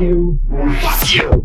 Fuck you. Fuck you.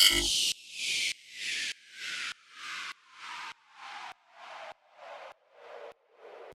Shh.